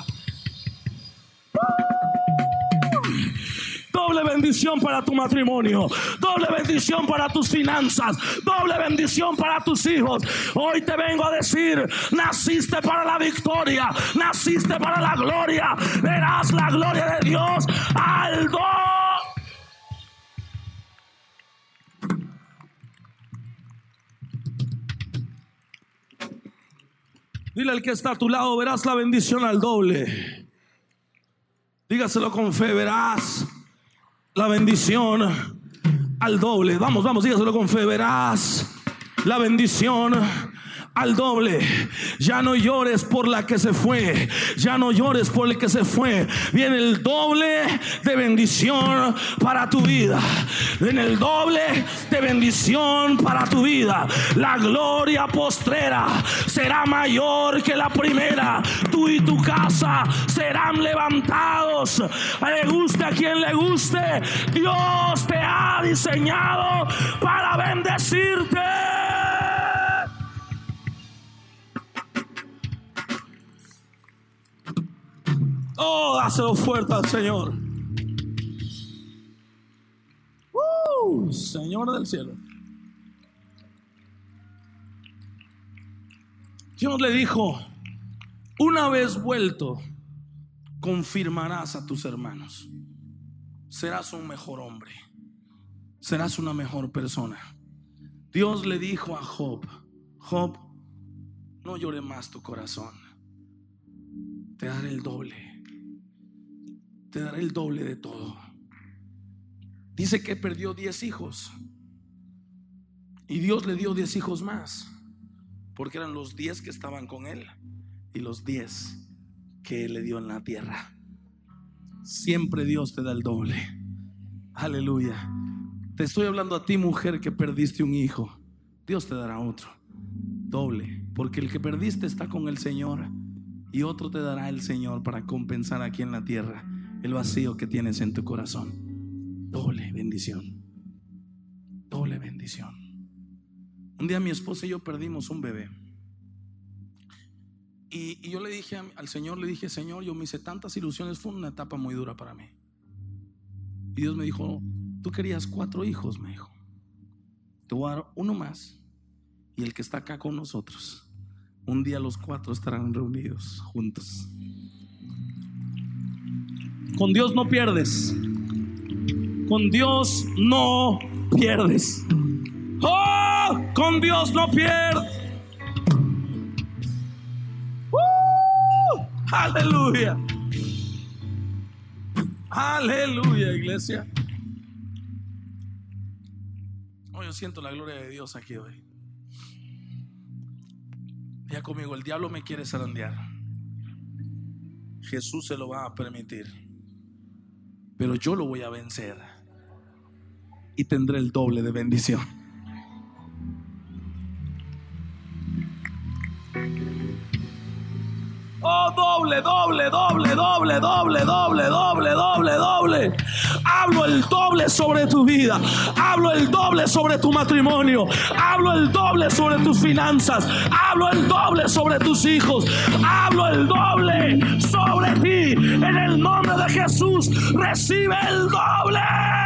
Speaker 2: Bendición para tu matrimonio, doble bendición para tus finanzas, doble bendición para tus hijos. Hoy te vengo a decir, naciste para la victoria, naciste para la gloria. Verás la gloria de Dios al do. Dile al que está a tu lado, verás la bendición al doble. Dígaselo con fe, verás la bendición al doble. Vamos, vamos, dígaselo con fe, verás la bendición al doble. Ya no llores por la que se fue. Ya no llores por el que se fue. Viene el doble de bendición para tu vida. Viene el doble de bendición para tu vida. La gloria postrera será mayor que la primera. Tú y tu casa serán levantados. Le guste a quien le guste. Dios te ha diseñado para bendecirte. Oh, dáselo fuerte al Señor. Uh, Señor del cielo. Dios le dijo, una vez vuelto, confirmarás a tus hermanos. Serás un mejor hombre. Serás una mejor persona. Dios le dijo a Job, Job, no llore más tu corazón. Te daré el doble. Te daré el doble de todo. Dice que perdió 10 hijos. Y Dios le dio 10 hijos más. Porque eran los 10 que estaban con él. Y los 10 que le dio en la tierra. Siempre Dios te da el doble. Aleluya. Te estoy hablando a ti, mujer, que perdiste un hijo. Dios te dará otro. Doble. Porque el que perdiste está con el Señor. Y otro te dará el Señor para compensar aquí en la tierra el vacío que tienes en tu corazón. Doble bendición. Doble bendición. Un día mi esposa y yo perdimos un bebé. Y, yo le dije al Señor, le dije, Señor, yo me hice tantas ilusiones, fue una etapa muy dura para mí. Y Dios me dijo, tú querías cuatro hijos, me dijo. Te uno más. Y el que está acá con nosotros. Un día los cuatro estarán reunidos juntos. Con Dios no pierdes. Con Dios no pierdes. ¡Oh! Con Dios no pierdes. ¡Uh! Aleluya. Aleluya, iglesia. Oh, yo siento la gloria de Dios aquí hoy. Ya conmigo, el diablo me quiere zarandear. Jesús se lo va a permitir. Pero yo lo voy a vencer. Y tendré el doble de bendición. Oh, doble, doble, doble, doble, doble, doble, doble, doble, doble. Hablo el doble sobre tu vida. Hablo el doble sobre tu matrimonio. Hablo el doble sobre tus finanzas. Hablo el doble sobre tus hijos. Hablo el doble sobre ti. En el nombre de Jesús, recibe el doble.